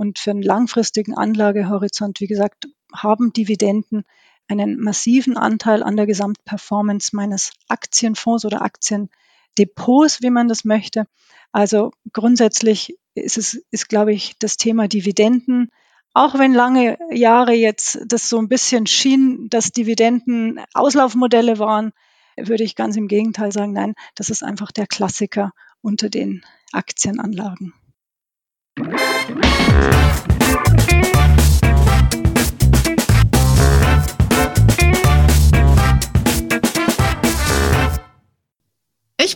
Und für einen langfristigen Anlagehorizont, wie gesagt, haben Dividenden einen massiven Anteil an der Gesamtperformance meines Aktienfonds oder Aktiendepots, wie man das möchte. Also grundsätzlich ist es, ist, glaube ich, das Thema Dividenden, auch wenn lange Jahre jetzt das so ein bisschen schien, dass Dividenden Auslaufmodelle waren, würde ich ganz im Gegenteil sagen, nein, das ist einfach der Klassiker unter den Aktienanlagen. Ich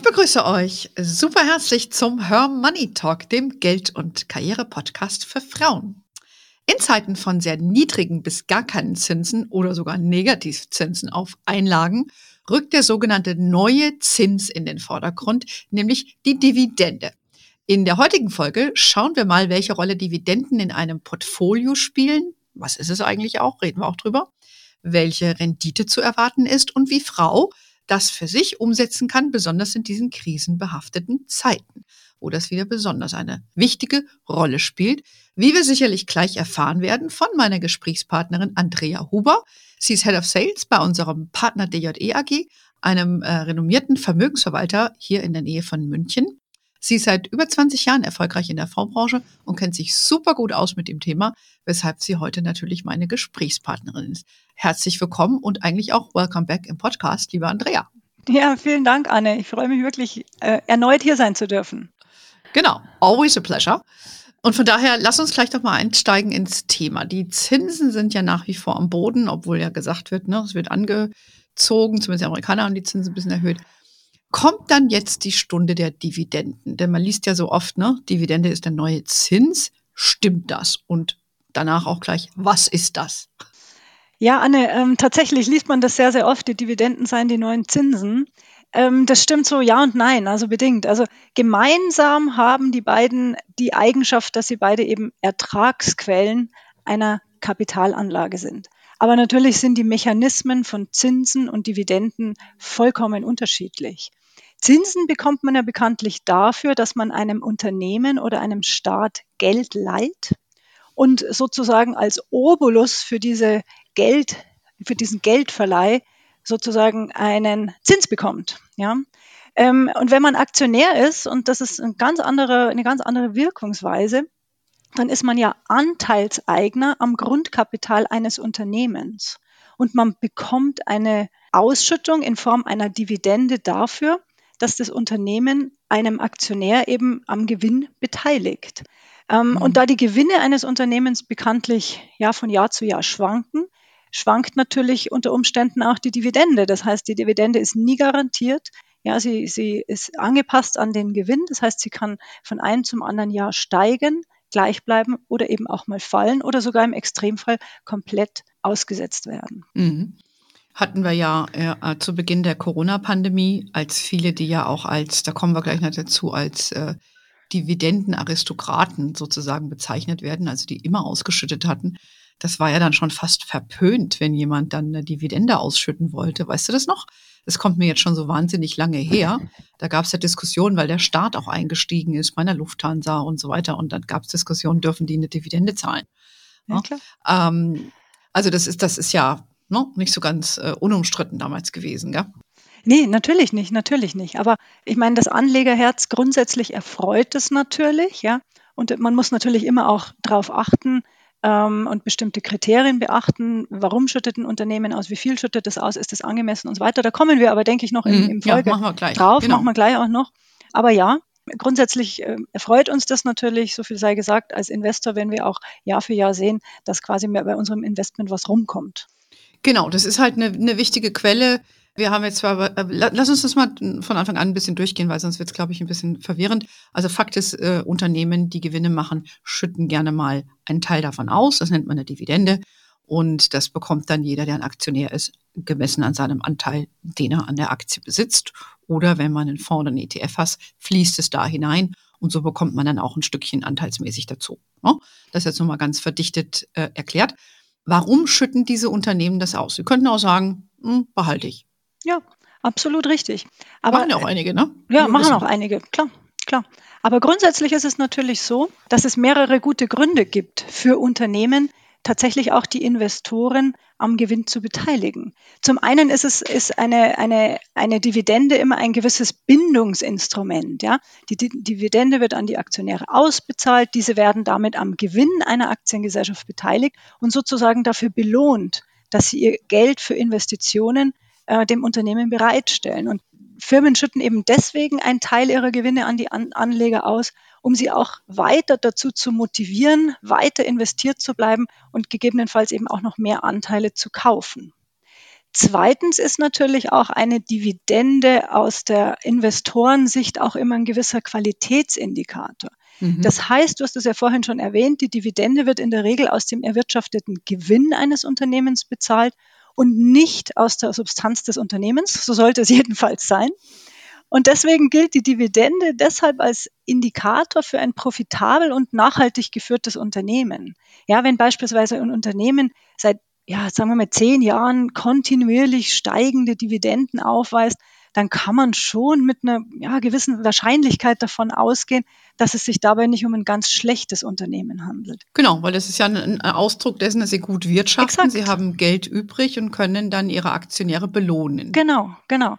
begrüße euch super herzlich zum Her Money Talk, dem Geld- und Karriere-Podcast für Frauen. In Zeiten von sehr niedrigen bis gar keinen Zinsen oder sogar Negativzinsen auf Einlagen rückt der sogenannte neue Zins in den Vordergrund, nämlich die Dividende. In der heutigen Folge schauen wir mal, welche Rolle Dividenden in einem Portfolio spielen. Was ist es eigentlich auch? Reden wir auch drüber. Welche Rendite zu erwarten ist und wie Frau das für sich umsetzen kann, besonders in diesen krisenbehafteten Zeiten, wo das wieder besonders eine wichtige Rolle spielt, wie wir sicherlich gleich erfahren werden von meiner Gesprächspartnerin Andrea Huber. Sie ist Head of Sales bei unserem Partner DJE AG, einem äh, renommierten Vermögensverwalter hier in der Nähe von München. Sie ist seit über 20 Jahren erfolgreich in der Fondsbranche und kennt sich super gut aus mit dem Thema, weshalb sie heute natürlich meine Gesprächspartnerin ist. Herzlich willkommen und eigentlich auch welcome back im Podcast, liebe Andrea. Ja, vielen Dank, Anne. Ich freue mich wirklich, äh, erneut hier sein zu dürfen. Genau, always a pleasure. Und von daher, lass uns gleich doch mal einsteigen ins Thema. Die Zinsen sind ja nach wie vor am Boden, obwohl ja gesagt wird, ne, es wird angezogen, zumindest die Amerikaner haben die Zinsen ein bisschen erhöht kommt dann jetzt die Stunde der Dividenden? Denn man liest ja so oft, ne, Dividende ist der neue Zins. Stimmt das? Und danach auch gleich, was ist das? Ja, Anne, ähm, tatsächlich liest man das sehr, sehr oft. Die Dividenden seien die neuen Zinsen. Ähm, das stimmt so, ja und nein, also bedingt. Also gemeinsam haben die beiden die Eigenschaft, dass sie beide eben Ertragsquellen einer Kapitalanlage sind. Aber natürlich sind die Mechanismen von Zinsen und Dividenden vollkommen unterschiedlich. Zinsen bekommt man ja bekanntlich dafür, dass man einem Unternehmen oder einem Staat Geld leiht und sozusagen als Obolus für diese Geld, für diesen Geldverleih sozusagen einen Zins bekommt. Ja? Ähm, und wenn man Aktionär ist, und das ist eine ganz andere, eine ganz andere Wirkungsweise, dann ist man ja Anteilseigner am Grundkapital eines Unternehmens. Und man bekommt eine Ausschüttung in Form einer Dividende dafür, dass das Unternehmen einem Aktionär eben am Gewinn beteiligt. Ähm, mhm. Und da die Gewinne eines Unternehmens bekanntlich ja von Jahr zu Jahr schwanken, schwankt natürlich unter Umständen auch die Dividende. Das heißt, die Dividende ist nie garantiert. Ja, sie, sie ist angepasst an den Gewinn. Das heißt, sie kann von einem zum anderen Jahr steigen gleich bleiben oder eben auch mal fallen oder sogar im Extremfall komplett ausgesetzt werden. Mhm. Hatten wir ja äh, zu Beginn der Corona-Pandemie, als viele, die ja auch als, da kommen wir gleich noch dazu, als äh, Dividendenaristokraten sozusagen bezeichnet werden, also die immer ausgeschüttet hatten. Das war ja dann schon fast verpönt, wenn jemand dann eine Dividende ausschütten wollte. Weißt du das noch? Das kommt mir jetzt schon so wahnsinnig lange her. Da gab es ja Diskussionen, weil der Staat auch eingestiegen ist bei der Lufthansa und so weiter. Und dann gab es Diskussionen, dürfen die eine Dividende zahlen? Ja, ja ähm, also das ist, das ist ja ne, nicht so ganz äh, unumstritten damals gewesen, gell? Nee, natürlich nicht, natürlich nicht. Aber ich meine, das Anlegerherz grundsätzlich erfreut es natürlich, ja. Und man muss natürlich immer auch darauf achten, ähm, und bestimmte Kriterien beachten. Warum schüttet ein Unternehmen aus? Wie viel schüttet es aus? Ist es angemessen und so weiter? Da kommen wir aber, denke ich, noch im, mhm. im Folge ja, drauf. Genau. Machen wir gleich auch noch. Aber ja, Grundsätzlich äh, erfreut uns das natürlich, so viel sei gesagt, als Investor, wenn wir auch Jahr für Jahr sehen, dass quasi mehr bei unserem Investment was rumkommt. Genau, das ist halt eine, eine wichtige Quelle wir haben jetzt zwar, äh, lass uns das mal von Anfang an ein bisschen durchgehen, weil sonst wird es, glaube ich, ein bisschen verwirrend. Also Fakt ist, äh, Unternehmen, die Gewinne machen, schütten gerne mal einen Teil davon aus. Das nennt man eine Dividende. Und das bekommt dann jeder, der ein Aktionär ist, gemessen an seinem Anteil, den er an der Aktie besitzt. Oder wenn man einen Fonds oder einen ETF hat, fließt es da hinein. Und so bekommt man dann auch ein Stückchen anteilsmäßig dazu. Ne? Das jetzt nochmal ganz verdichtet äh, erklärt. Warum schütten diese Unternehmen das aus? Sie könnten auch sagen, hm, behalte ich. Ja, absolut richtig. Aber, machen ja auch einige, ne? Ja, machen auch einige, klar. klar. Aber grundsätzlich ist es natürlich so, dass es mehrere gute Gründe gibt für Unternehmen, tatsächlich auch die Investoren am Gewinn zu beteiligen. Zum einen ist es ist eine, eine, eine Dividende immer ein gewisses Bindungsinstrument. Ja? Die, Dividende wird an die Aktionäre ausbezahlt, diese werden damit am Gewinn einer Aktiengesellschaft beteiligt und sozusagen dafür belohnt, dass sie ihr Geld für Investitionen äh, dem Unternehmen bereitstellen. Und Firmen schütten eben deswegen einen Teil ihrer Gewinne an die an Anleger aus, um sie auch weiter dazu zu motivieren, weiter investiert zu bleiben und gegebenenfalls eben auch noch mehr Anteile zu kaufen. Zweitens ist natürlich auch eine Dividende aus der Investorensicht auch immer ein gewisser Qualitätsindikator. Mhm. Das heißt, du hast es ja vorhin schon erwähnt, die Dividende wird in der Regel aus dem erwirtschafteten Gewinn eines Unternehmens bezahlt und nicht aus der Substanz des Unternehmens. So sollte es jedenfalls sein. Und deswegen gilt die Dividende deshalb als Indikator für ein profitabel und nachhaltig geführtes Unternehmen. Ja, wenn beispielsweise ein Unternehmen seit, ja, sagen wir mal, zehn Jahren kontinuierlich steigende Dividenden aufweist, dann kann man schon mit einer ja, gewissen Wahrscheinlichkeit davon ausgehen, dass es sich dabei nicht um ein ganz schlechtes Unternehmen handelt. Genau, weil das ist ja ein Ausdruck dessen, dass sie gut wirtschaften. Exakt. Sie haben Geld übrig und können dann ihre Aktionäre belohnen. Genau, genau.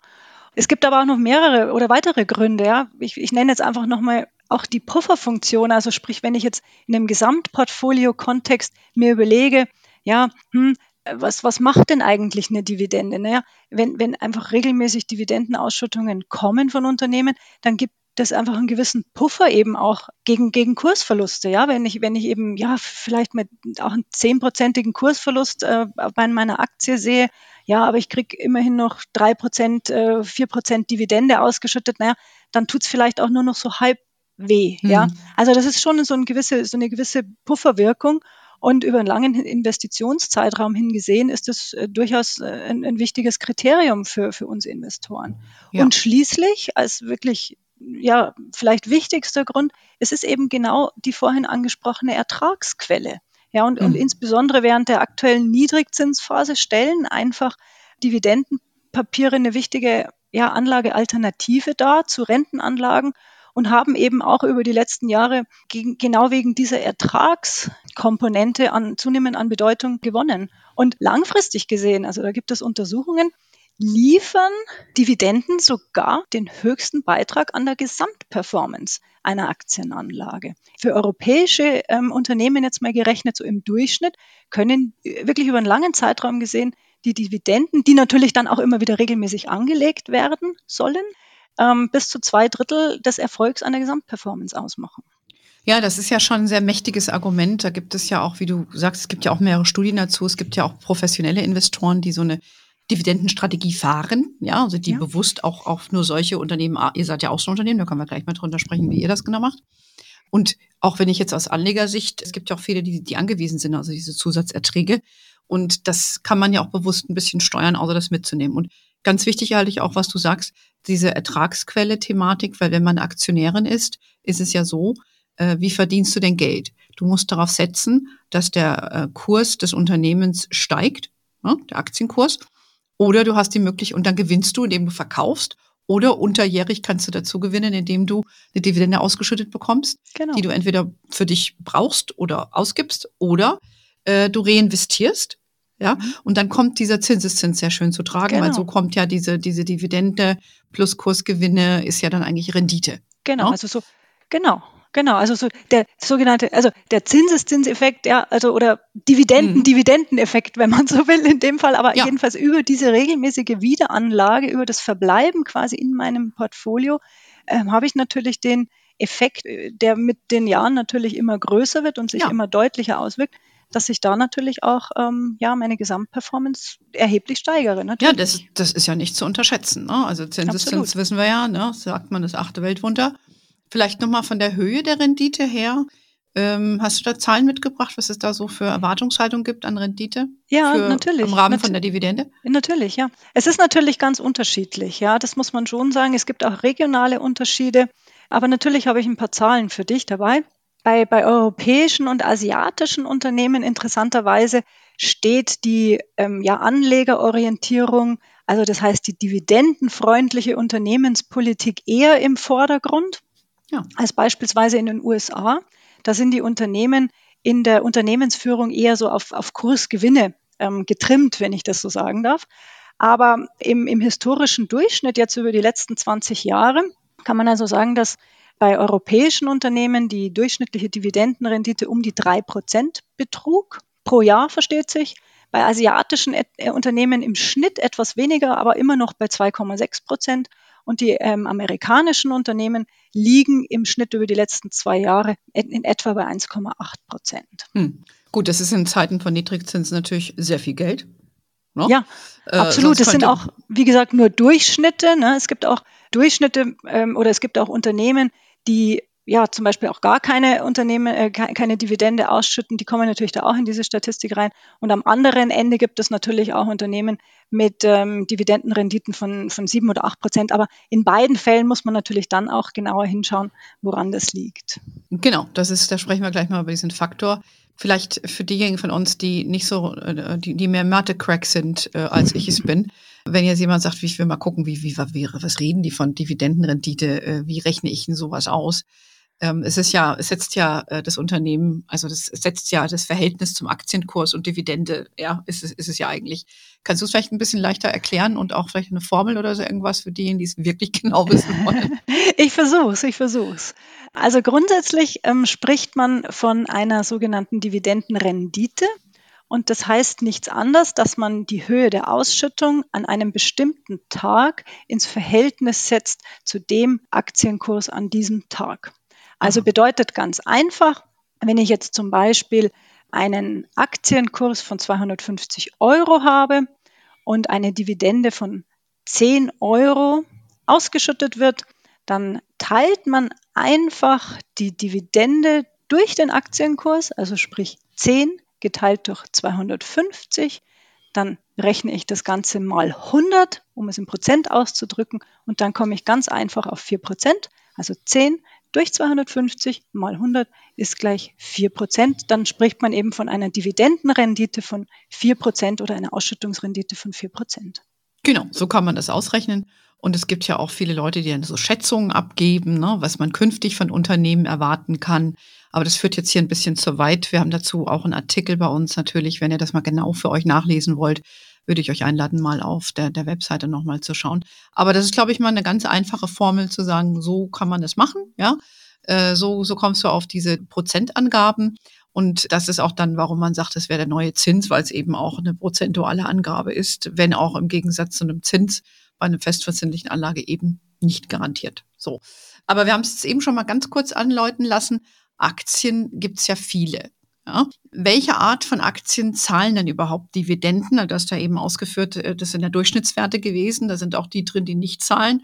Es gibt aber auch noch mehrere oder weitere Gründe. Ja. Ich, ich nenne jetzt einfach nochmal auch die Pufferfunktion. Also sprich, wenn ich jetzt in einem Gesamtportfolio-Kontext mir überlege, ja, hm, was, was macht denn eigentlich eine Dividende? Naja, wenn, wenn einfach regelmäßig Dividendenausschüttungen kommen von Unternehmen, dann gibt das einfach einen gewissen Puffer eben auch gegen, gegen Kursverluste. Ja, wenn ich, wenn ich eben, ja, vielleicht mit auch einen zehnprozentigen Kursverlust äh, bei meiner Aktie sehe, ja, aber ich kriege immerhin noch drei Prozent, äh, vier Prozent Dividende ausgeschüttet, naja, dann tut's vielleicht auch nur noch so halb weh. Mhm. Ja, also das ist schon so eine gewisse, so eine gewisse Pufferwirkung. Und über einen langen Investitionszeitraum hingesehen ist das äh, durchaus äh, ein, ein, wichtiges Kriterium für, für uns Investoren. Ja. Und schließlich, als wirklich ja, vielleicht wichtigster Grund, es ist eben genau die vorhin angesprochene Ertragsquelle. Ja, und, mhm. und insbesondere während der aktuellen Niedrigzinsphase stellen einfach Dividendenpapiere eine wichtige ja, Anlagealternative dar zu Rentenanlagen und haben eben auch über die letzten Jahre gegen, genau wegen dieser Ertragskomponente an, zunehmend an Bedeutung gewonnen. Und langfristig gesehen, also da gibt es Untersuchungen, liefern Dividenden sogar den höchsten Beitrag an der Gesamtperformance einer Aktienanlage. Für europäische ähm, Unternehmen jetzt mal gerechnet, so im Durchschnitt, können äh, wirklich über einen langen Zeitraum gesehen die Dividenden, die natürlich dann auch immer wieder regelmäßig angelegt werden sollen, ähm, bis zu zwei Drittel des Erfolgs einer Gesamtperformance ausmachen. Ja, das ist ja schon ein sehr mächtiges Argument. Da gibt es ja auch, wie du sagst, es gibt ja auch mehrere Studien dazu. Es gibt ja auch professionelle Investoren, die so eine Dividendenstrategie fahren, ja, also die ja. bewusst auch auf nur solche Unternehmen, ihr seid ja auch so ein Unternehmen, da können wir gleich mal drunter sprechen, wie ihr das genau macht. Und auch wenn ich jetzt aus Anlegersicht, es gibt ja auch viele, die, die angewiesen sind, also diese Zusatzerträge. Und das kann man ja auch bewusst ein bisschen steuern, außer das mitzunehmen. Und Ganz wichtig halte ich auch, was du sagst, diese Ertragsquelle-Thematik, weil wenn man Aktionärin ist, ist es ja so, äh, wie verdienst du denn Geld? Du musst darauf setzen, dass der äh, Kurs des Unternehmens steigt, ne, der Aktienkurs, oder du hast die Möglichkeit, und dann gewinnst du, indem du verkaufst, oder unterjährig kannst du dazu gewinnen, indem du eine Dividende ausgeschüttet bekommst, genau. die du entweder für dich brauchst oder ausgibst, oder äh, du reinvestierst ja, mhm. und dann kommt dieser Zinseszins sehr schön zu tragen, genau. weil so kommt ja diese, diese Dividende plus Kursgewinne ist ja dann eigentlich Rendite. Genau, ja? also so, genau, genau, also so der sogenannte, also der Zinseszinseffekt, ja, also oder Dividenden, mhm. Wenn man so will, in dem Fall, aber ja. jedenfalls über diese regelmäßige Wiederanlage, über das Verbleiben quasi in meinem Portfolio, äh, habe ich natürlich den Effekt, äh, der mit den Jahren natürlich immer größer wird und sich ja. immer deutlicher auswirkt dass ich da natürlich auch ähm, ja meine Gesamtperformance erheblich steigere. Natürlich. Ja, das, das ist ja nicht zu unterschätzen. Ne? Also Zinseszins wissen wir ja, ne? sagt man das achte Weltwunder. Vielleicht nochmal von der Höhe der Rendite her. Ähm, hast du da Zahlen mitgebracht, was es da so für Erwartungshaltung gibt an Rendite? Ja, für, natürlich. Im Rahmen Nat von der Dividende? Natürlich, ja. Es ist natürlich ganz unterschiedlich, ja. Das muss man schon sagen. Es gibt auch regionale Unterschiede. Aber natürlich habe ich ein paar Zahlen für dich dabei. Bei, bei europäischen und asiatischen Unternehmen interessanterweise steht die ähm, ja, Anlegerorientierung, also das heißt die dividendenfreundliche Unternehmenspolitik eher im Vordergrund. Ja. Als beispielsweise in den USA. Da sind die Unternehmen in der Unternehmensführung eher so auf, auf Kursgewinne ähm, getrimmt, wenn ich das so sagen darf. Aber im, im historischen Durchschnitt jetzt über die letzten 20 Jahre kann man also sagen, dass bei europäischen Unternehmen die durchschnittliche Dividendenrendite um die drei Prozent betrug. Pro Jahr versteht sich. Bei asiatischen Unternehmen im Schnitt etwas weniger, aber immer noch bei 2,6 Prozent. Und die ähm, amerikanischen Unternehmen liegen im Schnitt über die letzten zwei Jahre in, in etwa bei 1,8 Prozent. Hm. Gut, das ist in Zeiten von Niedrigzinsen natürlich sehr viel Geld. Ne? Ja, äh, absolut. Das sind auch, wie gesagt, nur Durchschnitte. Ne? Es gibt auch Durchschnitte ähm, oder es gibt auch Unternehmen, die ja zum Beispiel auch gar keine Unternehmen, äh, keine Dividende ausschütten, die kommen natürlich da auch in diese Statistik rein. Und am anderen Ende gibt es natürlich auch Unternehmen mit ähm, Dividendenrenditen von, von sieben oder acht Prozent. Aber in beiden Fällen muss man natürlich dann auch genauer hinschauen, woran das liegt. Genau, das ist, da sprechen wir gleich mal über diesen Faktor. Vielleicht für diejenigen von uns, die nicht so, äh, die, die mehr Mathe-Crack sind, äh, als ich es bin. Wenn jetzt jemand sagt, ich will mal gucken, wie, wie, wie was reden die von Dividendenrendite, äh, wie rechne ich denn sowas aus? Ähm, es ist ja, es setzt ja äh, das Unternehmen, also das setzt ja das Verhältnis zum Aktienkurs und Dividende, ja, ist es, ist es ja eigentlich. Kannst du es vielleicht ein bisschen leichter erklären und auch vielleicht eine Formel oder so irgendwas für diejenigen, die es wirklich genau wissen wollen? ich versuch's, ich versuch's. Also grundsätzlich ähm, spricht man von einer sogenannten Dividendenrendite. Und das heißt nichts anderes, dass man die Höhe der Ausschüttung an einem bestimmten Tag ins Verhältnis setzt zu dem Aktienkurs an diesem Tag. Also bedeutet ganz einfach, wenn ich jetzt zum Beispiel einen Aktienkurs von 250 Euro habe und eine Dividende von 10 Euro ausgeschüttet wird, dann teilt man einfach die Dividende durch den Aktienkurs, also sprich 10 geteilt durch 250. Dann rechne ich das Ganze mal 100, um es in Prozent auszudrücken, und dann komme ich ganz einfach auf 4 Prozent, also 10 durch 250 mal 100 ist gleich 4 Prozent. Dann spricht man eben von einer Dividendenrendite von 4 Prozent oder einer Ausschüttungsrendite von 4 Prozent. Genau, so kann man das ausrechnen. Und es gibt ja auch viele Leute, die dann so Schätzungen abgeben, ne, was man künftig von Unternehmen erwarten kann. Aber das führt jetzt hier ein bisschen zu weit. Wir haben dazu auch einen Artikel bei uns natürlich, wenn ihr das mal genau für euch nachlesen wollt, würde ich euch einladen, mal auf der, der Webseite nochmal zu schauen. Aber das ist, glaube ich, mal eine ganz einfache Formel zu sagen, so kann man das machen, ja. Äh, so, so kommst du auf diese Prozentangaben. Und das ist auch dann, warum man sagt, das wäre der neue Zins, weil es eben auch eine prozentuale Angabe ist, wenn auch im Gegensatz zu einem Zins bei einer festverzinslichen Anlage eben nicht garantiert. So. Aber wir haben es jetzt eben schon mal ganz kurz anläuten lassen. Aktien gibt es ja viele. Ja? Welche Art von Aktien zahlen denn überhaupt Dividenden? Also, du hast ja eben ausgeführt, äh, das sind ja Durchschnittswerte gewesen. Da sind auch die drin, die nicht zahlen.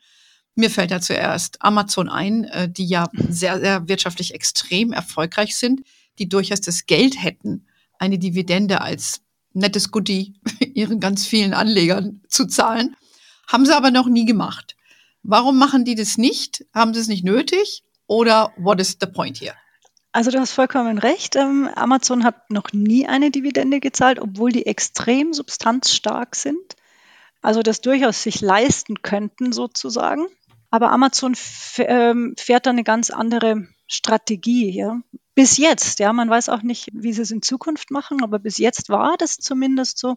Mir fällt da zuerst Amazon ein, äh, die ja sehr, sehr wirtschaftlich extrem erfolgreich sind, die durchaus das Geld hätten, eine Dividende als nettes Goodie ihren ganz vielen Anlegern zu zahlen. Haben sie aber noch nie gemacht. Warum machen die das nicht? Haben sie es nicht nötig? Oder what is the point here? Also du hast vollkommen recht. Ähm, Amazon hat noch nie eine Dividende gezahlt, obwohl die extrem substanzstark sind. Also das durchaus sich leisten könnten sozusagen. Aber Amazon ähm, fährt da eine ganz andere Strategie. Ja? Bis jetzt, ja, man weiß auch nicht, wie sie es in Zukunft machen, aber bis jetzt war das zumindest so,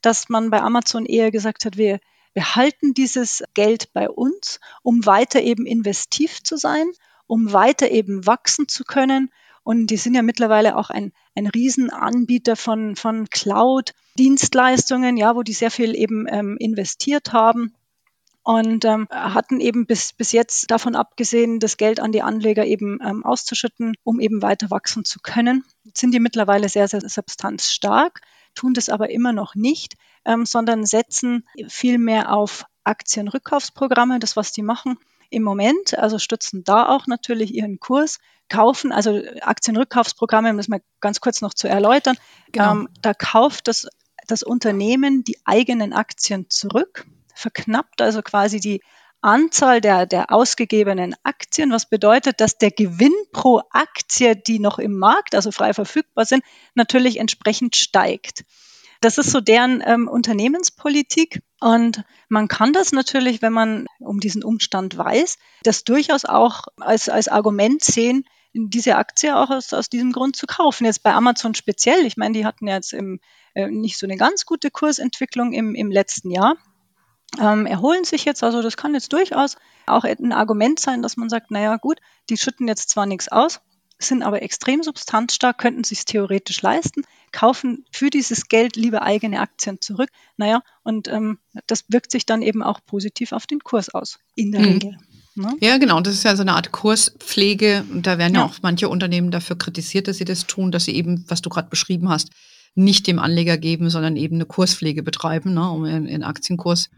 dass man bei Amazon eher gesagt hat, wir, wir halten dieses Geld bei uns, um weiter eben investiv zu sein um weiter eben wachsen zu können. Und die sind ja mittlerweile auch ein, ein Riesenanbieter von, von Cloud-Dienstleistungen, ja, wo die sehr viel eben ähm, investiert haben und ähm, hatten eben bis, bis jetzt davon abgesehen, das Geld an die Anleger eben ähm, auszuschütten, um eben weiter wachsen zu können. Jetzt sind die mittlerweile sehr, sehr substanzstark, tun das aber immer noch nicht, ähm, sondern setzen viel mehr auf Aktienrückkaufsprogramme, das was die machen im Moment, also stützen da auch natürlich ihren Kurs, kaufen, also Aktienrückkaufsprogramme, um das mal ganz kurz noch zu erläutern, genau. ähm, da kauft das, das Unternehmen die eigenen Aktien zurück, verknappt also quasi die Anzahl der, der ausgegebenen Aktien, was bedeutet, dass der Gewinn pro Aktie, die noch im Markt, also frei verfügbar sind, natürlich entsprechend steigt. Das ist so deren ähm, Unternehmenspolitik. Und man kann das natürlich, wenn man um diesen Umstand weiß, das durchaus auch als, als Argument sehen, diese Aktie auch aus, aus diesem Grund zu kaufen. Jetzt bei Amazon speziell, ich meine, die hatten jetzt im, äh, nicht so eine ganz gute Kursentwicklung im, im letzten Jahr, ähm, erholen sich jetzt, also das kann jetzt durchaus auch ein Argument sein, dass man sagt, naja gut, die schütten jetzt zwar nichts aus, sind aber extrem substanzstark, könnten sich theoretisch leisten, kaufen für dieses Geld lieber eigene Aktien zurück. Naja, und ähm, das wirkt sich dann eben auch positiv auf den Kurs aus, in der mhm. Regel. Ne? Ja, genau. Das ist ja so eine Art Kurspflege. Und da werden ja. ja auch manche Unternehmen dafür kritisiert, dass sie das tun, dass sie eben, was du gerade beschrieben hast, nicht dem Anleger geben, sondern eben eine Kurspflege betreiben, ne, um den Aktienkurs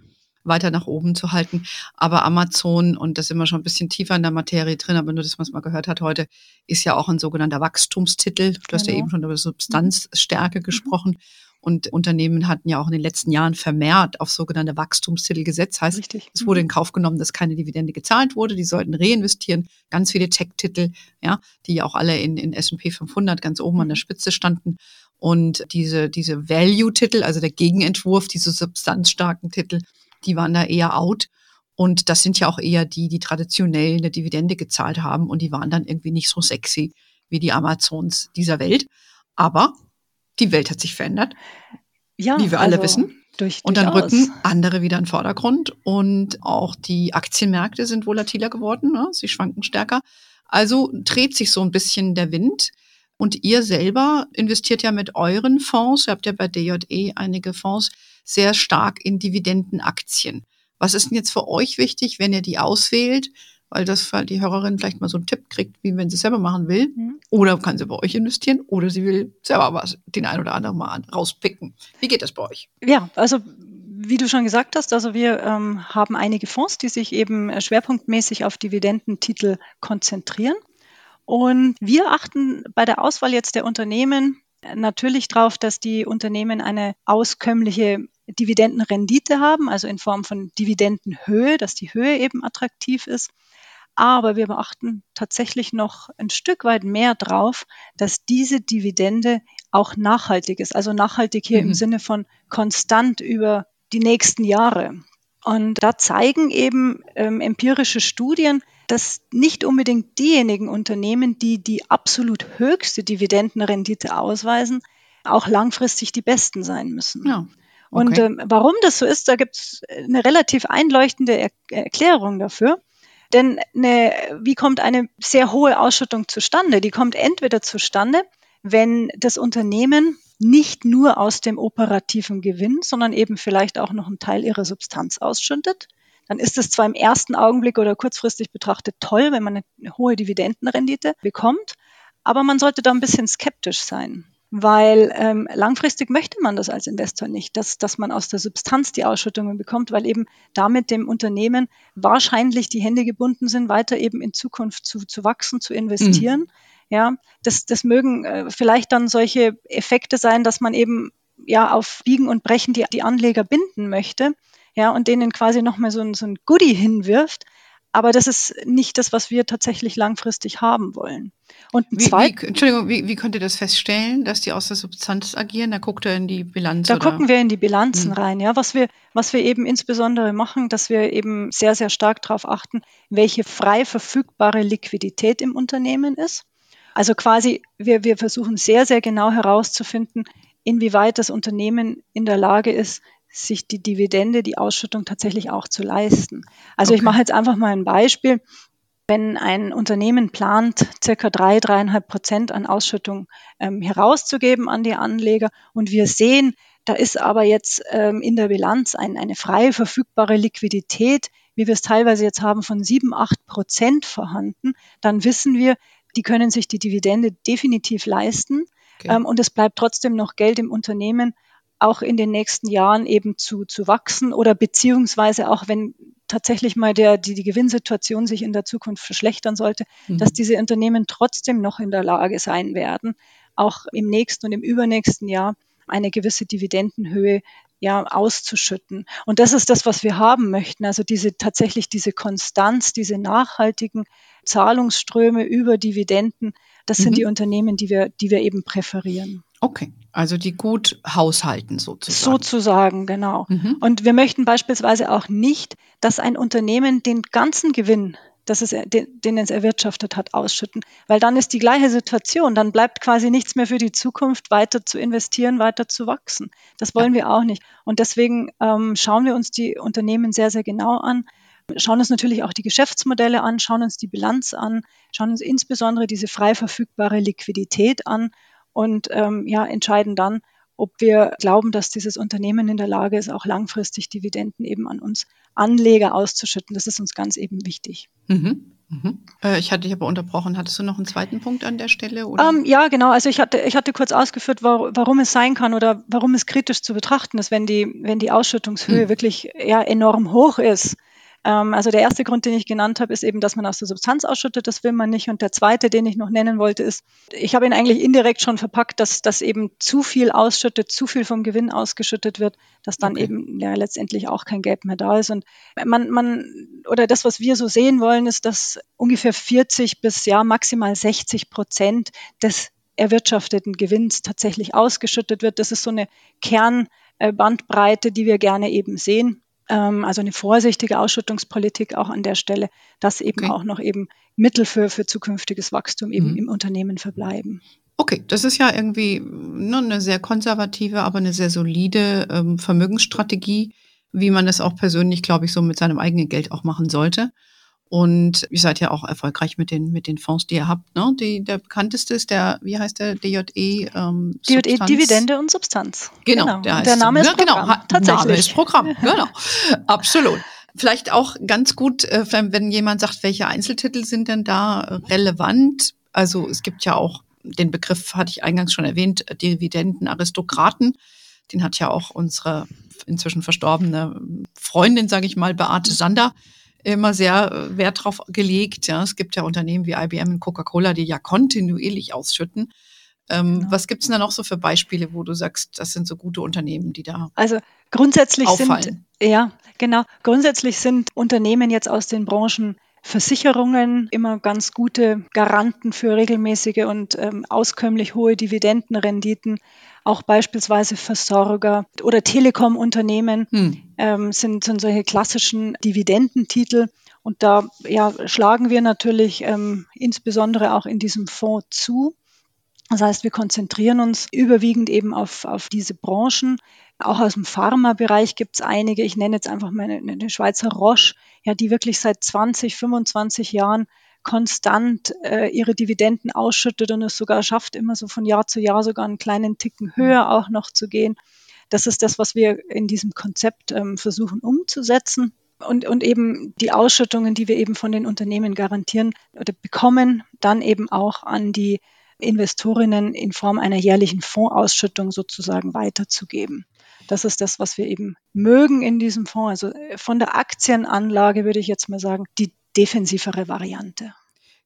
weiter nach oben zu halten. Aber Amazon, und das sind wir schon ein bisschen tiefer in der Materie drin, aber nur das, was man gehört hat heute, ist ja auch ein sogenannter Wachstumstitel. Du hast ja genau. eben schon über Substanzstärke mhm. gesprochen. Und Unternehmen hatten ja auch in den letzten Jahren vermehrt auf sogenannte Wachstumstitel gesetzt. Heißt, Richtig. es wurde in Kauf genommen, dass keine Dividende gezahlt wurde. Die sollten reinvestieren. Ganz viele Tech-Titel, ja, die auch alle in, in S&P 500 ganz oben an der Spitze standen. Und diese, diese Value-Titel, also der Gegenentwurf, diese substanzstarken Titel, die waren da eher out. Und das sind ja auch eher die, die traditionell eine Dividende gezahlt haben und die waren dann irgendwie nicht so sexy wie die Amazons dieser Welt. Aber die Welt hat sich verändert, ja, wie wir alle also wissen. Durch, und dann rücken andere wieder in den Vordergrund und auch die Aktienmärkte sind volatiler geworden, ne? sie schwanken stärker. Also dreht sich so ein bisschen der Wind. Und ihr selber investiert ja mit euren Fonds, ihr habt ja bei DJE einige Fonds, sehr stark in Dividendenaktien. Was ist denn jetzt für euch wichtig, wenn ihr die auswählt? Weil das die Hörerin vielleicht mal so einen Tipp kriegt, wie wenn sie es selber machen will. Mhm. Oder kann sie bei euch investieren oder sie will selber was, den ein oder anderen mal rauspicken. Wie geht das bei euch? Ja, also wie du schon gesagt hast, also wir ähm, haben einige Fonds, die sich eben äh, schwerpunktmäßig auf Dividendentitel konzentrieren. Und wir achten bei der Auswahl jetzt der Unternehmen natürlich darauf, dass die Unternehmen eine auskömmliche Dividendenrendite haben, also in Form von Dividendenhöhe, dass die Höhe eben attraktiv ist. Aber wir beachten tatsächlich noch ein Stück weit mehr drauf, dass diese Dividende auch nachhaltig ist. Also nachhaltig hier mhm. im Sinne von konstant über die nächsten Jahre. Und da zeigen eben ähm, empirische Studien, dass nicht unbedingt diejenigen Unternehmen, die die absolut höchste Dividendenrendite ausweisen, auch langfristig die besten sein müssen. Ja. Okay. Und ähm, warum das so ist, da gibt es eine relativ einleuchtende er Erklärung dafür. Denn eine, wie kommt eine sehr hohe Ausschüttung zustande? Die kommt entweder zustande, wenn das Unternehmen nicht nur aus dem operativen Gewinn, sondern eben vielleicht auch noch einen Teil ihrer Substanz ausschüttet dann ist es zwar im ersten Augenblick oder kurzfristig betrachtet toll, wenn man eine hohe Dividendenrendite bekommt, aber man sollte da ein bisschen skeptisch sein. Weil ähm, langfristig möchte man das als Investor nicht, dass, dass man aus der Substanz die Ausschüttungen bekommt, weil eben damit dem Unternehmen wahrscheinlich die Hände gebunden sind, weiter eben in Zukunft zu, zu wachsen, zu investieren. Mhm. Ja, das, das mögen äh, vielleicht dann solche Effekte sein, dass man eben ja auf Biegen und Brechen die, die Anleger binden möchte ja, und denen quasi nochmal so ein, so ein Goodie hinwirft. Aber das ist nicht das, was wir tatsächlich langfristig haben wollen. Und wie, wie, Entschuldigung, wie, wie könnt ihr das feststellen, dass die aus der Substanz agieren? Da guckt ihr in die Bilanz. Da oder? gucken wir in die Bilanzen hm. rein, ja. Was wir, was wir eben insbesondere machen, dass wir eben sehr, sehr stark darauf achten, welche frei verfügbare Liquidität im Unternehmen ist. Also quasi, wir, wir versuchen sehr, sehr genau herauszufinden, inwieweit das Unternehmen in der Lage ist, sich die Dividende, die Ausschüttung tatsächlich auch zu leisten. Also okay. ich mache jetzt einfach mal ein Beispiel. Wenn ein Unternehmen plant, circa drei, dreieinhalb Prozent an Ausschüttung ähm, herauszugeben an die Anleger und wir sehen, da ist aber jetzt ähm, in der Bilanz ein, eine frei verfügbare Liquidität, wie wir es teilweise jetzt haben, von sieben, acht Prozent vorhanden, dann wissen wir, die können sich die Dividende definitiv leisten. Okay. Ähm, und es bleibt trotzdem noch Geld im Unternehmen, auch in den nächsten Jahren eben zu, zu wachsen oder beziehungsweise auch wenn tatsächlich mal der, die, die Gewinnsituation sich in der Zukunft verschlechtern sollte, mhm. dass diese Unternehmen trotzdem noch in der Lage sein werden, auch im nächsten und im übernächsten Jahr eine gewisse Dividendenhöhe ja auszuschütten. Und das ist das, was wir haben möchten. Also diese tatsächlich diese Konstanz, diese nachhaltigen Zahlungsströme über Dividenden, das sind mhm. die Unternehmen, die wir, die wir eben präferieren. Okay, also die gut haushalten sozusagen. Sozusagen, genau. Mhm. Und wir möchten beispielsweise auch nicht, dass ein Unternehmen den ganzen Gewinn dass es, den, den es erwirtschaftet hat, ausschütten. Weil dann ist die gleiche Situation. Dann bleibt quasi nichts mehr für die Zukunft, weiter zu investieren, weiter zu wachsen. Das wollen ja. wir auch nicht. Und deswegen ähm, schauen wir uns die Unternehmen sehr, sehr genau an, schauen uns natürlich auch die Geschäftsmodelle an, schauen uns die Bilanz an, schauen uns insbesondere diese frei verfügbare Liquidität an und ähm, ja, entscheiden dann, ob wir glauben, dass dieses Unternehmen in der Lage ist, auch langfristig Dividenden eben an uns Anleger auszuschütten. Das ist uns ganz eben wichtig. Mhm. Mhm. Äh, ich hatte dich aber unterbrochen. Hattest du noch einen zweiten Punkt an der Stelle? Ähm, ja, genau. Also ich hatte, ich hatte kurz ausgeführt, warum, warum es sein kann oder warum es kritisch zu betrachten ist, wenn die, wenn die Ausschüttungshöhe mhm. wirklich ja, enorm hoch ist. Ähm, also der erste Grund, den ich genannt habe, ist eben, dass man aus der Substanz ausschüttet. Das will man nicht. Und der zweite, den ich noch nennen wollte, ist, ich habe ihn eigentlich indirekt schon verpackt, dass, dass eben zu viel ausschüttet, zu viel vom Gewinn ausgeschüttet wird, dass dann okay. eben ja, letztendlich auch kein Geld mehr da ist. Und man, man, oder das, was wir so sehen wollen, ist, dass ungefähr 40 bis ja maximal 60 Prozent des erwirtschafteten Gewinns tatsächlich ausgeschüttet wird. Das ist so eine Kernbandbreite, die wir gerne eben sehen. Ähm, also eine vorsichtige Ausschüttungspolitik auch an der Stelle, dass eben okay. auch noch eben Mittel für, für zukünftiges Wachstum eben mhm. im Unternehmen verbleiben. Okay, das ist ja irgendwie ne, eine sehr konservative, aber eine sehr solide ähm, Vermögensstrategie, wie man das auch persönlich, glaube ich, so mit seinem eigenen Geld auch machen sollte. Und ihr seid ja auch erfolgreich mit den, mit den Fonds, die ihr habt. Ne? Die, der bekannteste ist der, wie heißt der, DJE? Ähm, DJE Dividende und Substanz. Genau, genau. Der, heißt der Name ist ja, genau, Programm. Tatsächlich. Name ist Programm, genau. Absolut. Vielleicht auch ganz gut, äh, wenn jemand sagt, welche Einzeltitel sind denn da relevant? Also es gibt ja auch den Begriff, hatte ich eingangs schon erwähnt, Dividendenaristokraten. Den hat ja auch unsere inzwischen verstorbene Freundin, sage ich mal, Beate Sander immer sehr äh, Wert drauf gelegt. Ja, es gibt ja Unternehmen wie IBM und Coca-Cola, die ja kontinuierlich ausschütten. Ähm, genau. Was gibt's denn da noch so für Beispiele, wo du sagst, das sind so gute Unternehmen, die da Also grundsätzlich auffallen. sind ja genau grundsätzlich sind Unternehmen jetzt aus den Branchen Versicherungen immer ganz gute Garanten für regelmäßige und ähm, auskömmlich hohe Dividendenrenditen. Auch beispielsweise Versorger oder Telekom-Unternehmen hm. ähm, sind, sind solche klassischen Dividendentitel. Und da ja, schlagen wir natürlich ähm, insbesondere auch in diesem Fonds zu. Das heißt, wir konzentrieren uns überwiegend eben auf, auf diese Branchen. Auch aus dem Pharmabereich gibt es einige. Ich nenne jetzt einfach mal eine, eine Schweizer Roche, ja, die wirklich seit 20, 25 Jahren konstant äh, ihre Dividenden ausschüttet und es sogar schafft, immer so von Jahr zu Jahr sogar einen kleinen Ticken höher auch noch zu gehen. Das ist das, was wir in diesem Konzept ähm, versuchen umzusetzen. Und, und eben die Ausschüttungen, die wir eben von den Unternehmen garantieren oder bekommen, dann eben auch an die Investorinnen in Form einer jährlichen Fondsausschüttung sozusagen weiterzugeben. Das ist das, was wir eben mögen in diesem Fonds. Also äh, von der Aktienanlage würde ich jetzt mal sagen, die defensivere Variante.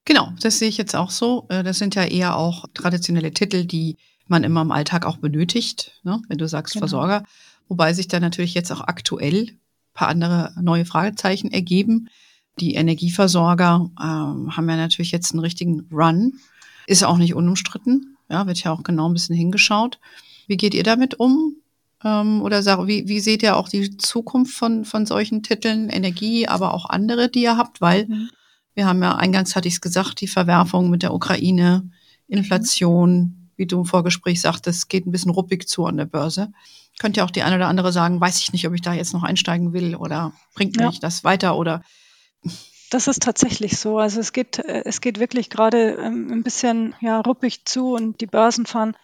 Genau, das sehe ich jetzt auch so. Äh, das sind ja eher auch traditionelle Titel, die man immer im Alltag auch benötigt, ne? wenn du sagst genau. Versorger. Wobei sich da natürlich jetzt auch aktuell ein paar andere neue Fragezeichen ergeben. Die Energieversorger ähm, haben ja natürlich jetzt einen richtigen Run. Ist auch nicht unumstritten. Ja, wird ja auch genau ein bisschen hingeschaut. Wie geht ihr damit um? Ähm, oder sag, wie, wie seht ihr auch die Zukunft von, von solchen Titeln, Energie, aber auch andere, die ihr habt? Weil mhm. wir haben ja, eingangs hatte ich es gesagt, die Verwerfung mit der Ukraine, Inflation, mhm. wie du im Vorgespräch sagtest, geht ein bisschen ruppig zu an der Börse. Könnt ja auch die eine oder andere sagen, weiß ich nicht, ob ich da jetzt noch einsteigen will oder bringt mich ja. das weiter oder das ist tatsächlich so. Also es geht, äh, es geht wirklich gerade ähm, ein bisschen ja, ruppig zu und die Börsen fahren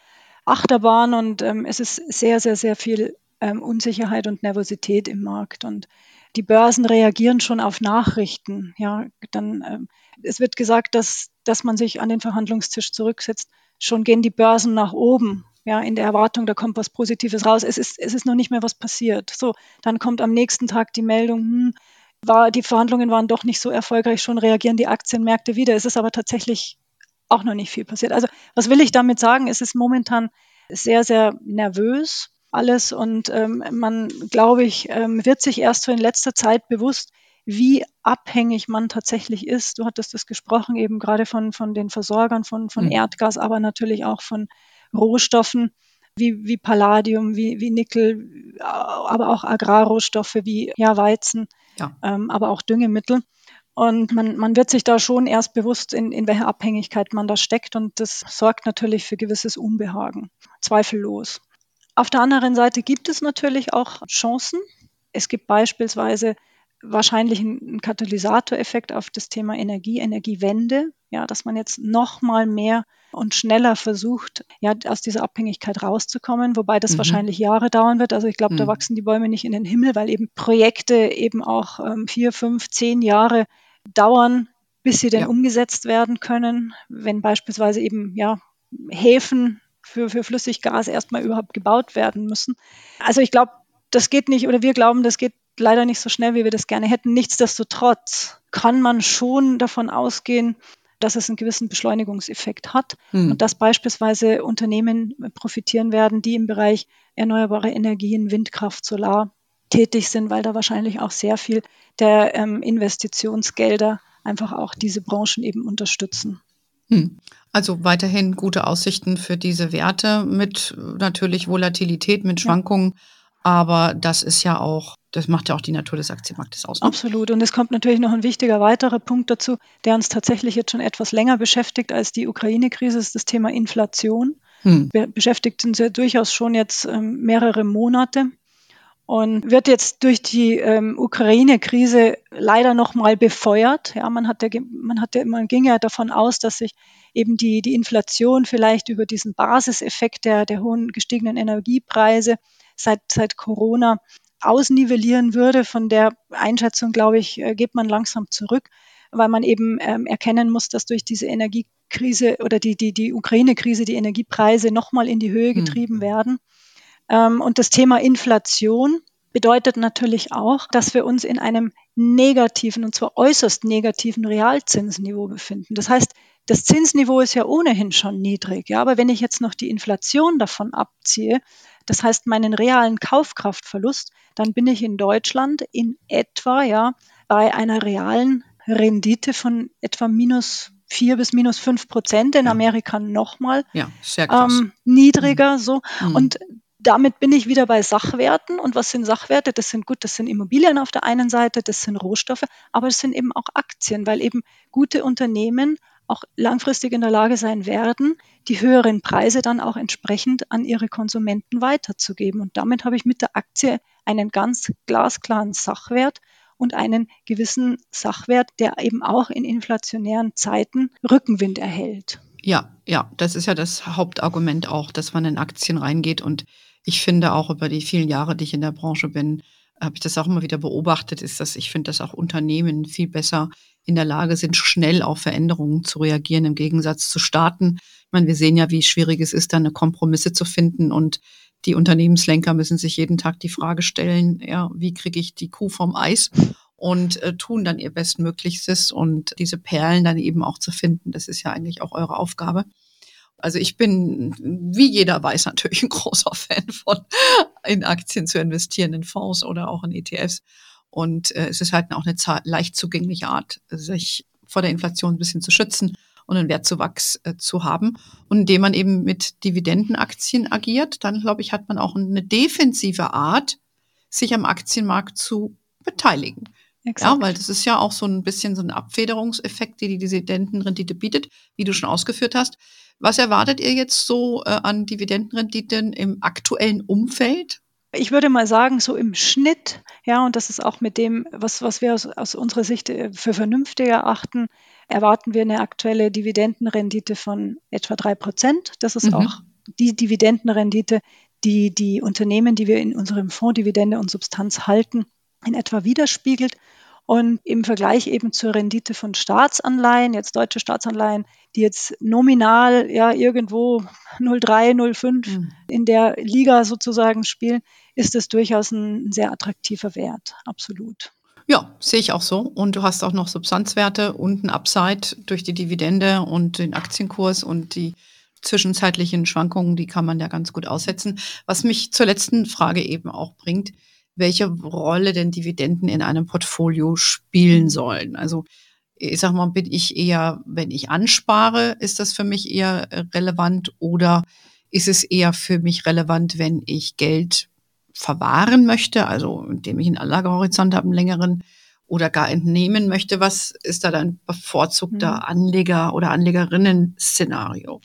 Achterbahn und ähm, es ist sehr, sehr, sehr viel ähm, Unsicherheit und Nervosität im Markt und die Börsen reagieren schon auf Nachrichten. Ja, dann ähm, es wird gesagt, dass dass man sich an den Verhandlungstisch zurücksetzt. Schon gehen die Börsen nach oben. Ja, in der Erwartung, da kommt was Positives raus. Es ist, es ist noch nicht mehr was passiert. So, dann kommt am nächsten Tag die Meldung, hm, war, die Verhandlungen waren doch nicht so erfolgreich, schon reagieren die Aktienmärkte wieder. Es ist aber tatsächlich auch noch nicht viel passiert. Also was will ich damit sagen? Es ist momentan sehr, sehr nervös alles und ähm, man, glaube ich, ähm, wird sich erst so in letzter Zeit bewusst, wie abhängig man tatsächlich ist. Du hattest das gesprochen, eben gerade von, von den Versorgern von, von mhm. Erdgas, aber natürlich auch von Rohstoffen wie, wie Palladium, wie, wie Nickel, aber auch Agrarrohstoffe wie ja, Weizen, ja. Ähm, aber auch Düngemittel. Und man, man wird sich da schon erst bewusst, in, in welcher Abhängigkeit man da steckt. Und das sorgt natürlich für gewisses Unbehagen, zweifellos. Auf der anderen Seite gibt es natürlich auch Chancen. Es gibt beispielsweise wahrscheinlich einen Katalysatoreffekt auf das Thema Energie, Energiewende, ja, dass man jetzt noch mal mehr und schneller versucht, ja, aus dieser Abhängigkeit rauszukommen, wobei das mhm. wahrscheinlich Jahre dauern wird. Also ich glaube, mhm. da wachsen die Bäume nicht in den Himmel, weil eben Projekte eben auch ähm, vier, fünf, zehn Jahre dauern, bis sie denn ja. umgesetzt werden können. Wenn beispielsweise eben ja Häfen für, für Flüssiggas erstmal überhaupt gebaut werden müssen. Also ich glaube, das geht nicht, oder wir glauben, das geht leider nicht so schnell, wie wir das gerne hätten. Nichtsdestotrotz kann man schon davon ausgehen, dass es einen gewissen Beschleunigungseffekt hat hm. und dass beispielsweise Unternehmen profitieren werden, die im Bereich erneuerbare Energien, Windkraft, Solar tätig sind, weil da wahrscheinlich auch sehr viel der ähm, Investitionsgelder einfach auch diese Branchen eben unterstützen. Hm. Also weiterhin gute Aussichten für diese Werte mit natürlich Volatilität, mit Schwankungen. Ja. Aber das ist ja auch das macht ja auch die Natur des Aktienmarktes aus. Ne? Absolut. Und es kommt natürlich noch ein wichtiger weiterer Punkt dazu, der uns tatsächlich jetzt schon etwas länger beschäftigt als die Ukraine-Krise, ist das Thema Inflation. Hm. Be beschäftigt uns ja durchaus schon jetzt ähm, mehrere Monate und wird jetzt durch die ähm, Ukraine-Krise leider noch mal befeuert. Ja, man hatte, man hatte, man ging ja davon aus, dass sich eben die, die Inflation vielleicht über diesen Basiseffekt der, der hohen gestiegenen Energiepreise seit, seit Corona ausnivellieren würde. Von der Einschätzung, glaube ich, äh, geht man langsam zurück, weil man eben ähm, erkennen muss, dass durch diese Energiekrise oder die, die, die Ukraine-Krise die Energiepreise nochmal in die Höhe hm. getrieben mhm. werden. Ähm, und das Thema Inflation bedeutet natürlich auch, dass wir uns in einem negativen, und zwar äußerst negativen Realzinsniveau befinden. Das heißt, das Zinsniveau ist ja ohnehin schon niedrig, ja, aber wenn ich jetzt noch die Inflation davon abziehe, das heißt meinen realen Kaufkraftverlust, dann bin ich in Deutschland in etwa ja bei einer realen Rendite von etwa minus vier bis minus fünf Prozent, in ja. Amerika nochmal ja, ähm, niedriger. Mhm. So. Mhm. Und damit bin ich wieder bei Sachwerten. Und was sind Sachwerte? Das sind gut, das sind Immobilien auf der einen Seite, das sind Rohstoffe, aber es sind eben auch Aktien, weil eben gute Unternehmen auch langfristig in der Lage sein werden, die höheren Preise dann auch entsprechend an ihre Konsumenten weiterzugeben. Und damit habe ich mit der Aktie einen ganz glasklaren Sachwert und einen gewissen Sachwert, der eben auch in inflationären Zeiten Rückenwind erhält. Ja, ja, das ist ja das Hauptargument auch, dass man in Aktien reingeht. Und ich finde auch über die vielen Jahre, die ich in der Branche bin, habe ich das auch immer wieder beobachtet, ist, dass ich finde, dass auch Unternehmen viel besser in der Lage sind, schnell auf Veränderungen zu reagieren, im Gegensatz zu Staaten. Ich meine, wir sehen ja, wie schwierig es ist, da eine Kompromisse zu finden und die Unternehmenslenker müssen sich jeden Tag die Frage stellen, ja, wie kriege ich die Kuh vom Eis? Und äh, tun dann ihr Bestmöglichstes und diese Perlen dann eben auch zu finden. Das ist ja eigentlich auch eure Aufgabe. Also ich bin, wie jeder weiß, natürlich ein großer Fan von in Aktien zu investieren, in Fonds oder auch in ETFs. Und äh, es ist halt auch eine leicht zugängliche Art, sich vor der Inflation ein bisschen zu schützen und einen Wertzuwachs äh, zu haben. Und indem man eben mit Dividendenaktien agiert, dann glaube ich, hat man auch eine defensive Art, sich am Aktienmarkt zu beteiligen. Exakt. Ja, weil das ist ja auch so ein bisschen so ein Abfederungseffekt, die die Dividendenrendite bietet, wie du schon ausgeführt hast. Was erwartet ihr jetzt so äh, an Dividendenrenditen im aktuellen Umfeld? Ich würde mal sagen, so im Schnitt, ja, und das ist auch mit dem, was, was wir aus, aus unserer Sicht äh, für vernünftig erachten, erwarten wir eine aktuelle Dividendenrendite von etwa drei Prozent. Das ist mhm. auch die Dividendenrendite, die die Unternehmen, die wir in unserem Fonds Dividende und Substanz halten, in etwa widerspiegelt. Und im Vergleich eben zur Rendite von Staatsanleihen, jetzt deutsche Staatsanleihen, die jetzt nominal ja irgendwo 0,3, 0,5 mhm. in der Liga sozusagen spielen, ist es durchaus ein sehr attraktiver Wert, absolut. Ja, sehe ich auch so. Und du hast auch noch Substanzwerte und ein Upside durch die Dividende und den Aktienkurs und die zwischenzeitlichen Schwankungen, die kann man ja ganz gut aussetzen. Was mich zur letzten Frage eben auch bringt, welche Rolle denn Dividenden in einem Portfolio spielen sollen. Also ich sag mal, bin ich eher, wenn ich anspare, ist das für mich eher relevant oder ist es eher für mich relevant, wenn ich Geld verwahren möchte, also indem ich einen Anlagehorizont habe, einen längeren, oder gar entnehmen möchte? Was ist da dein bevorzugter mhm. Anleger- oder Anlegerinnen-Szenario?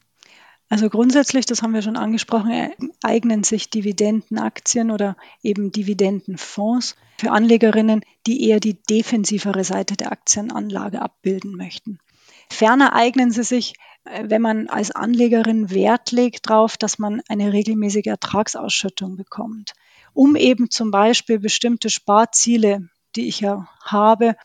Also grundsätzlich, das haben wir schon angesprochen, äh, eignen sich Dividendenaktien oder eben Dividendenfonds für Anlegerinnen, die eher die defensivere Seite der Aktienanlage abbilden möchten. Ferner eignen sie sich, äh, wenn man als Anlegerin Wert legt darauf, dass man eine regelmäßige Ertragsausschüttung bekommt, um eben zum Beispiel bestimmte Sparziele die ich ja habe,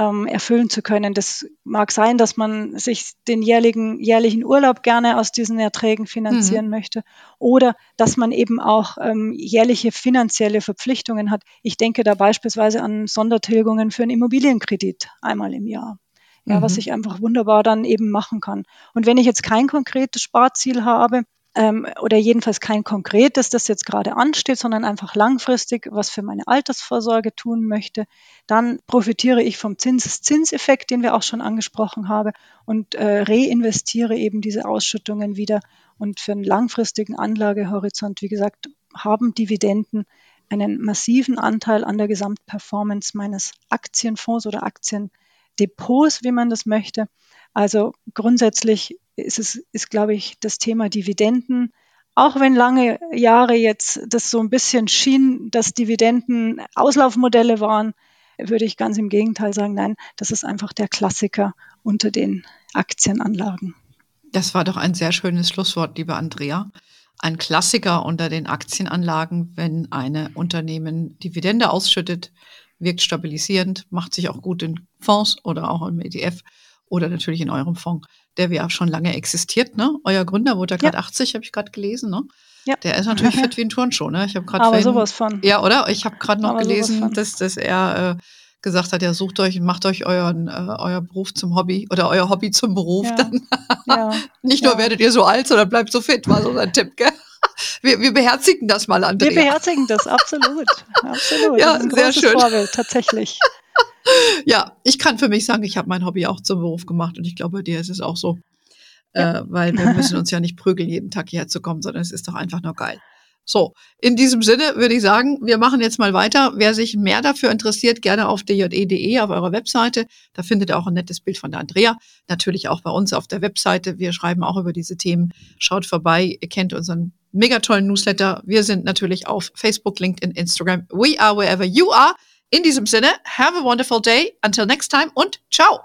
ähm, erfüllen zu können. Das mag sein, dass man sich den jährlichen, jährlichen Urlaub gerne aus diesen Erträgen finanzieren mhm. möchte oder dass man eben auch ähm, jährliche finanzielle Verpflichtungen hat. Ich denke da beispielsweise an Sondertilgungen für einen Immobilienkredit einmal im Jahr. Ja, mhm. was ich einfach wunderbar dann eben machen kann. Und wenn ich jetzt kein konkretes Sparziel habe, ähm, oder jedenfalls kein konkretes, das jetzt gerade ansteht, sondern einfach langfristig was für meine Altersvorsorge tun möchte, dann profitiere ich vom Zinseszinseffekt, den wir auch schon angesprochen haben und äh, reinvestiere eben diese Ausschüttungen wieder. Und für einen langfristigen Anlagehorizont, wie gesagt, haben Dividenden einen massiven Anteil an der Gesamtperformance meines Aktienfonds oder Aktiendepots, wie man das möchte. Also grundsätzlich ist es, ist, glaube ich, das Thema Dividenden. Auch wenn lange Jahre jetzt das so ein bisschen schien, dass Dividenden Auslaufmodelle waren, würde ich ganz im Gegenteil sagen, nein, das ist einfach der Klassiker unter den Aktienanlagen. Das war doch ein sehr schönes Schlusswort, liebe Andrea. Ein Klassiker unter den Aktienanlagen, wenn eine Unternehmen Dividende ausschüttet, wirkt stabilisierend, macht sich auch gut in Fonds oder auch im ETF oder natürlich in eurem Fonds, der ja schon lange existiert. Ne? Euer Gründer wurde ja gerade ja. 80, habe ich gerade gelesen. Ne? Ja. Der ist natürlich fit wie ein Turnschuh. Ne? Ich habe gerade Aber sowas von. Ja, oder? Ich habe gerade noch Aber gelesen, dass, dass er äh, gesagt hat, ja, sucht euch, macht euch euren, äh, euer Beruf zum Hobby oder euer Hobby zum Beruf. Ja. Dann ja. nicht nur werdet ihr so alt, sondern bleibt so fit, war so sein Tipp, gell? Wir, wir beherzigen das mal, Andrea. Wir beherzigen das, absolut. absolut. Ja, das ist ein sehr schön. Vorbild, tatsächlich ja, ich kann für mich sagen, ich habe mein Hobby auch zum Beruf gemacht und ich glaube, bei dir ist es auch so. Ja. Äh, weil wir müssen uns ja nicht prügeln, jeden Tag hierher zu kommen, sondern es ist doch einfach nur geil. So, in diesem Sinne würde ich sagen, wir machen jetzt mal weiter. Wer sich mehr dafür interessiert, gerne auf dje.de auf eurer Webseite. Da findet ihr auch ein nettes Bild von der Andrea. Natürlich auch bei uns auf der Webseite. Wir schreiben auch über diese Themen. Schaut vorbei. Ihr kennt unseren mega tollen Newsletter. Wir sind natürlich auf Facebook, LinkedIn, Instagram. We are wherever you are. In diesem Sinne, have a wonderful day. Until next time und ciao.